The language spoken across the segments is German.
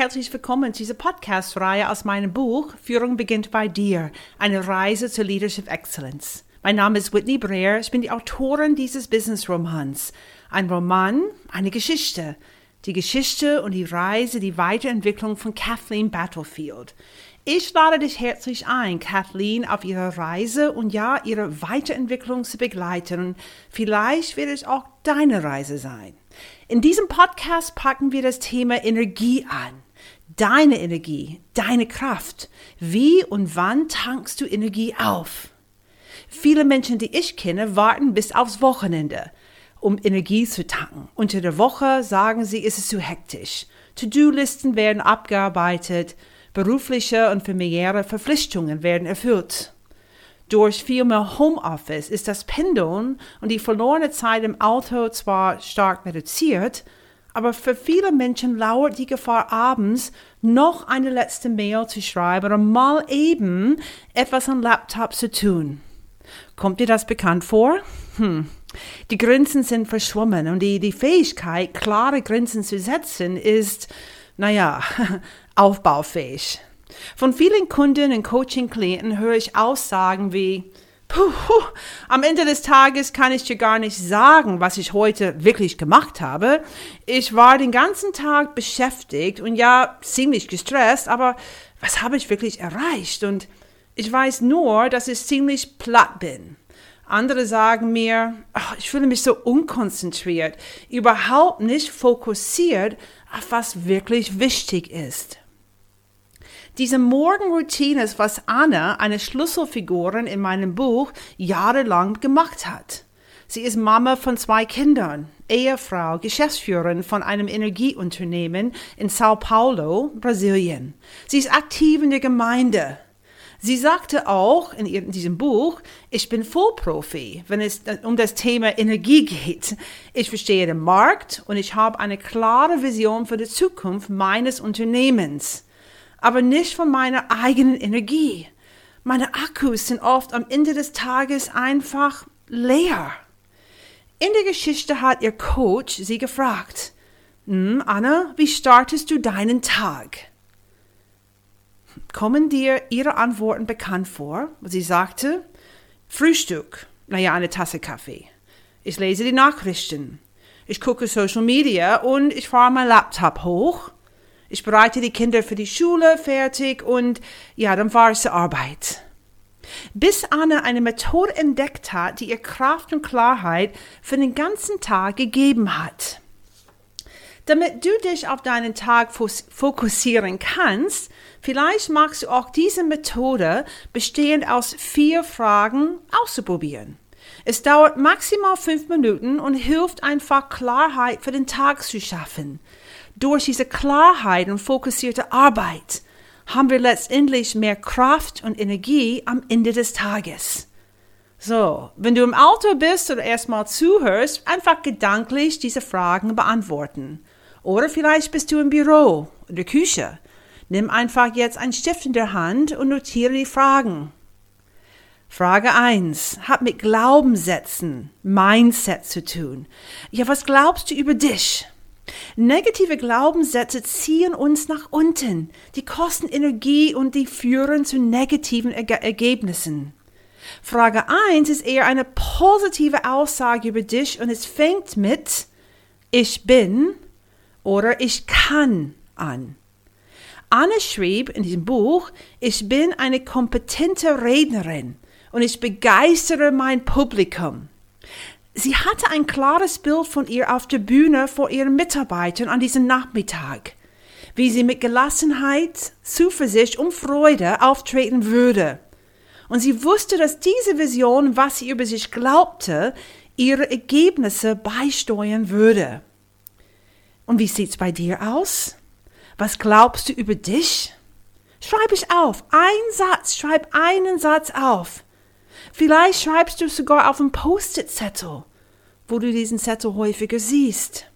Herzlich willkommen zu dieser Podcast-Reihe aus meinem Buch Führung beginnt bei dir, eine Reise zur Leadership Excellence. Mein Name ist Whitney Breer, ich bin die Autorin dieses Business-Romans. Ein Roman, eine Geschichte. Die Geschichte und die Reise, die Weiterentwicklung von Kathleen Battlefield. Ich lade dich herzlich ein, Kathleen auf ihrer Reise und ja, ihre Weiterentwicklung zu begleiten. Vielleicht wird es auch deine Reise sein. In diesem Podcast packen wir das Thema Energie an. Deine Energie, deine Kraft. Wie und wann tankst du Energie auf? Viele Menschen, die ich kenne, warten bis aufs Wochenende, um Energie zu tanken. Unter der Woche sagen sie, ist es zu hektisch. To-Do-Listen werden abgearbeitet, berufliche und familiäre Verpflichtungen werden erfüllt. Durch viel mehr Homeoffice ist das Pendeln und die verlorene Zeit im Auto zwar stark reduziert, aber für viele Menschen lauert die Gefahr abends noch eine letzte Mail zu schreiben oder mal eben etwas am Laptop zu tun. Kommt dir das bekannt vor? Hm. Die Grenzen sind verschwommen und die, die Fähigkeit, klare Grenzen zu setzen, ist, naja, aufbaufähig. Von vielen Kunden und Coaching-Klienten höre ich Aussagen wie, Puh, am Ende des Tages kann ich dir gar nicht sagen, was ich heute wirklich gemacht habe. Ich war den ganzen Tag beschäftigt und ja, ziemlich gestresst, aber was habe ich wirklich erreicht? Und ich weiß nur, dass ich ziemlich platt bin. Andere sagen mir, ach, ich fühle mich so unkonzentriert, überhaupt nicht fokussiert auf was wirklich wichtig ist. Diese Morgenroutine ist, was Anna, eine Schlüsselfigurin in meinem Buch, jahrelang gemacht hat. Sie ist Mama von zwei Kindern, Ehefrau, Geschäftsführerin von einem Energieunternehmen in Sao Paulo, Brasilien. Sie ist aktiv in der Gemeinde. Sie sagte auch in, in diesem Buch, ich bin Vollprofi, wenn es um das Thema Energie geht. Ich verstehe den Markt und ich habe eine klare Vision für die Zukunft meines Unternehmens aber nicht von meiner eigenen Energie. Meine Akkus sind oft am Ende des Tages einfach leer. In der Geschichte hat ihr Coach sie gefragt, hm, Anna, wie startest du deinen Tag? Kommen dir ihre Antworten bekannt vor? Sie sagte, Frühstück, naja, eine Tasse Kaffee. Ich lese die Nachrichten. Ich gucke Social Media und ich fahre mein Laptop hoch ich bereite die Kinder für die Schule fertig und ja, dann ich zur Arbeit. Bis Anne eine Methode entdeckt hat, die ihr Kraft und Klarheit für den ganzen Tag gegeben hat. Damit du dich auf deinen Tag fokussieren kannst, vielleicht magst du auch diese Methode bestehend aus vier Fragen auszuprobieren. Es dauert maximal fünf Minuten und hilft einfach Klarheit für den Tag zu schaffen. Durch diese Klarheit und fokussierte Arbeit haben wir letztendlich mehr Kraft und Energie am Ende des Tages. So, wenn du im Auto bist oder erstmal zuhörst, einfach gedanklich diese Fragen beantworten. Oder vielleicht bist du im Büro oder der Küche. Nimm einfach jetzt einen Stift in der Hand und notiere die Fragen. Frage 1 hat mit Glaubenssätzen, Mindset zu tun. Ja, was glaubst du über dich? Negative Glaubenssätze ziehen uns nach unten. Die kosten Energie und die führen zu negativen Erge Ergebnissen. Frage 1 ist eher eine positive Aussage über dich und es fängt mit Ich bin oder Ich kann an. Anne schrieb in diesem Buch, ich bin eine kompetente Rednerin und ich begeistere mein Publikum. Sie hatte ein klares Bild von ihr auf der Bühne vor ihren Mitarbeitern an diesem Nachmittag, wie sie mit Gelassenheit, Zuversicht und Freude auftreten würde. Und sie wusste, dass diese Vision, was sie über sich glaubte, ihre Ergebnisse beisteuern würde. Und wie sieht's bei dir aus? Was glaubst du über dich? Schreib es auf. Ein Satz. Schreib einen Satz auf. Vielleicht schreibst du sogar auf einen Post-it-Zettel, wo du diesen Zettel häufiger siehst.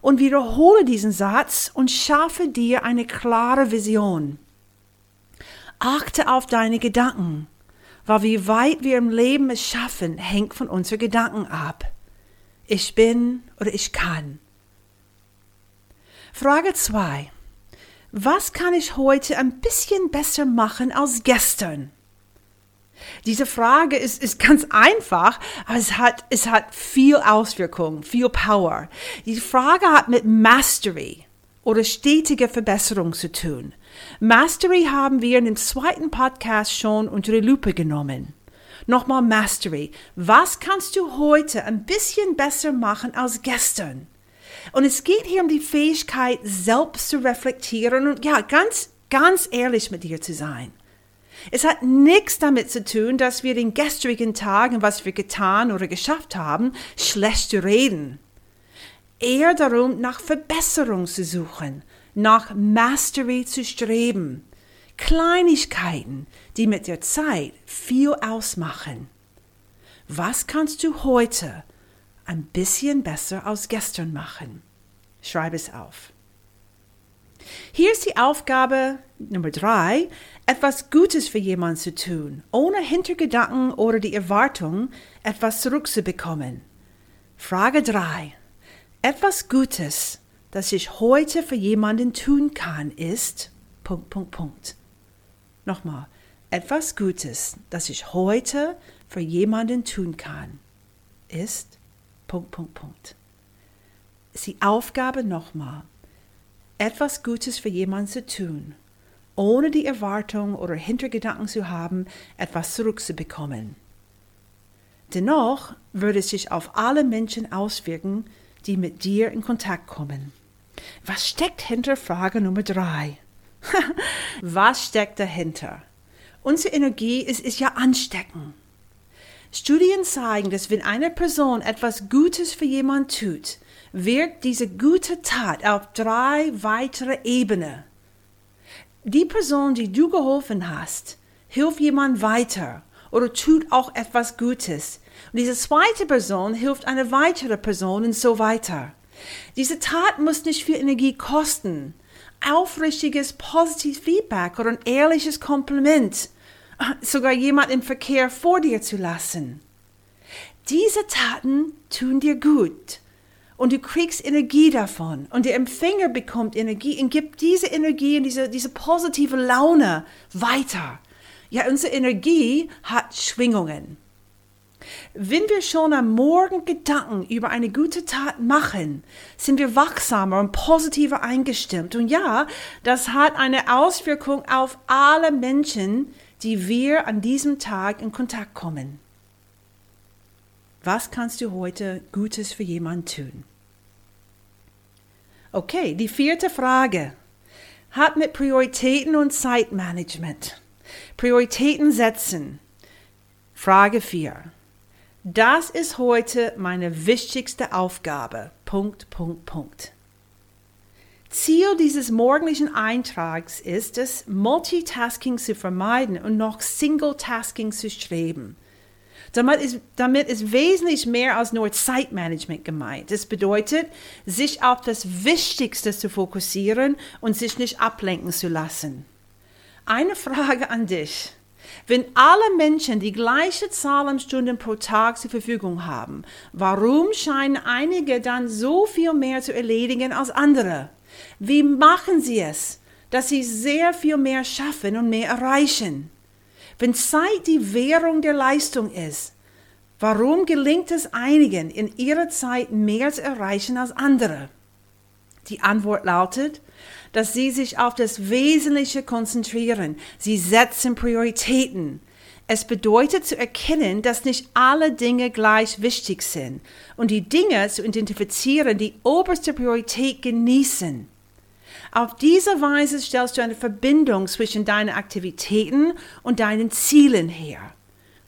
Und wiederhole diesen Satz und schaffe dir eine klare Vision. Achte auf deine Gedanken, weil wie weit wir im Leben es schaffen, hängt von unseren Gedanken ab. Ich bin oder ich kann. Frage 2. was kann ich heute ein bisschen besser machen als gestern? Diese Frage ist, ist ganz einfach, aber es hat, es hat viel Auswirkung, viel Power. Die Frage hat mit Mastery oder stetiger Verbesserung zu tun. Mastery haben wir in dem zweiten Podcast schon unter die Lupe genommen. Nochmal Mastery. Was kannst du heute ein bisschen besser machen als gestern? Und es geht hier um die Fähigkeit, selbst zu reflektieren und ja, ganz, ganz ehrlich mit dir zu sein. Es hat nichts damit zu tun, dass wir den gestrigen Tagen, was wir getan oder geschafft haben, schlecht reden. Eher darum, nach Verbesserung zu suchen, nach Mastery zu streben. Kleinigkeiten, die mit der Zeit viel ausmachen. Was kannst du heute ein bisschen besser als gestern machen? Schreib es auf. Hier ist die Aufgabe Nummer drei, etwas Gutes für jemanden zu tun, ohne Hintergedanken oder die Erwartung, etwas zurückzubekommen. Frage drei: Etwas Gutes, das ich heute für jemanden tun kann, ist Punkt, Punkt, Punkt. Nochmal, etwas Gutes, das ich heute für jemanden tun kann, ist Punkt, Punkt, Punkt. Ist die Aufgabe nochmal, etwas Gutes für jemanden zu tun, ohne die Erwartung oder Hintergedanken zu haben, etwas zurückzubekommen. Dennoch würde es sich auf alle Menschen auswirken, die mit dir in Kontakt kommen. Was steckt hinter Frage Nummer drei? Was steckt dahinter? Unsere Energie ist, ist ja ansteckend. Studien zeigen, dass wenn eine Person etwas Gutes für jemand tut, wirkt diese gute Tat auf drei weitere Ebenen. Die Person, die du geholfen hast, hilft jemand weiter oder tut auch etwas Gutes. Und diese zweite Person hilft eine weitere Person und so weiter. Diese Tat muss nicht viel Energie kosten. Aufrichtiges, positives Feedback oder ein ehrliches Kompliment, sogar jemand im Verkehr vor dir zu lassen. Diese Taten tun dir gut und du kriegst Energie davon und der Empfänger bekommt Energie und gibt diese Energie und diese, diese positive Laune weiter. Ja, unsere Energie hat Schwingungen. Wenn wir schon am Morgen Gedanken über eine gute Tat machen, sind wir wachsamer und positiver eingestimmt. Und ja, das hat eine Auswirkung auf alle Menschen, die wir an diesem Tag in Kontakt kommen. Was kannst du heute Gutes für jemanden tun? Okay, die vierte Frage hat mit Prioritäten und Zeitmanagement. Prioritäten setzen. Frage 4. Das ist heute meine wichtigste Aufgabe. Punkt, Punkt, Punkt. Ziel dieses morgendlichen Eintrags ist es, Multitasking zu vermeiden und noch Single-Tasking zu streben. Damit ist, damit ist wesentlich mehr als nur Zeitmanagement gemeint. Das bedeutet, sich auf das Wichtigste zu fokussieren und sich nicht ablenken zu lassen. Eine Frage an dich. Wenn alle Menschen die gleiche Zahl an Stunden pro Tag zur Verfügung haben, warum scheinen einige dann so viel mehr zu erledigen als andere? Wie machen sie es, dass sie sehr viel mehr schaffen und mehr erreichen? Wenn Zeit die Währung der Leistung ist, warum gelingt es einigen, in ihrer Zeit mehr zu erreichen als andere? Die Antwort lautet, dass sie sich auf das Wesentliche konzentrieren. Sie setzen Prioritäten. Es bedeutet zu erkennen, dass nicht alle Dinge gleich wichtig sind und die Dinge zu identifizieren, die oberste Priorität genießen. Auf diese Weise stellst du eine Verbindung zwischen deinen Aktivitäten und deinen Zielen her.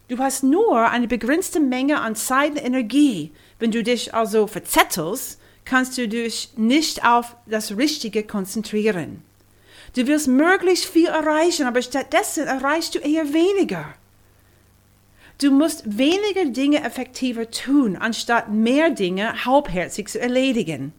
Du hast nur eine begrenzte Menge an Zeit und Energie. Wenn du dich also verzettelst, kannst du dich nicht auf das Richtige konzentrieren. Du willst möglichst viel erreichen, aber stattdessen erreichst du eher weniger. Du musst weniger Dinge effektiver tun, anstatt mehr Dinge halbherzig zu erledigen.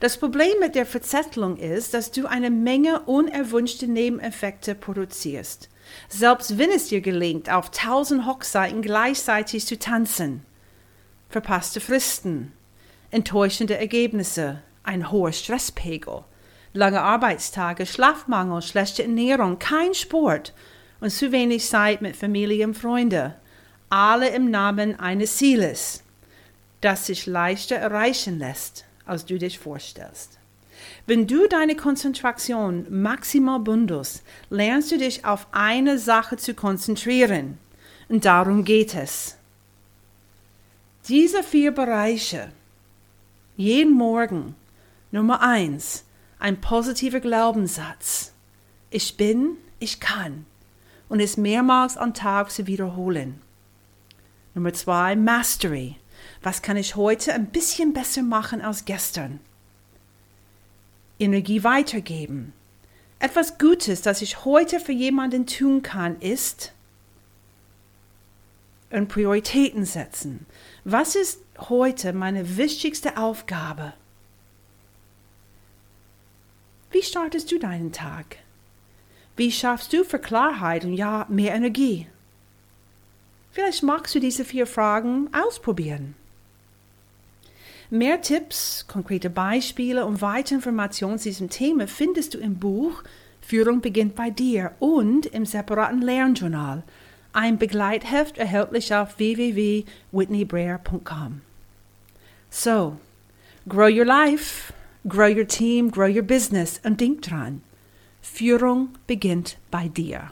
Das Problem mit der Verzettelung ist, dass du eine Menge unerwünschte Nebeneffekte produzierst, selbst wenn es dir gelingt, auf tausend Hochzeiten gleichzeitig zu tanzen. Verpasste Fristen, enttäuschende Ergebnisse, ein hoher Stresspegel, Lange Arbeitstage, Schlafmangel, schlechte Ernährung, kein Sport. Und zu wenig Zeit mit Familie und Freunde. Alle im Namen eines Zieles, das sich leichter erreichen lässt, als du dich vorstellst. Wenn du deine Konzentration maximal bündelst, lernst du dich auf eine Sache zu konzentrieren. Und darum geht es. Diese vier Bereiche, jeden Morgen, Nummer eins, ein positiver Glaubenssatz. Ich bin, ich kann. Und es mehrmals am Tag zu wiederholen. Nummer zwei, Mastery. Was kann ich heute ein bisschen besser machen als gestern? Energie weitergeben. Etwas Gutes, das ich heute für jemanden tun kann, ist und Prioritäten setzen. Was ist heute meine wichtigste Aufgabe? Wie startest du deinen Tag? Wie schaffst du für Klarheit und ja, mehr Energie? Vielleicht magst du diese vier Fragen ausprobieren. Mehr Tipps, konkrete Beispiele und weitere Informationen zu diesem Thema findest du im Buch Führung beginnt bei dir und im separaten Lernjournal, ein Begleitheft erhältlich auf www.whitneybreer.com. So, grow your life. Grow your team, grow your business und denk dran, Führung beginnt bei dir.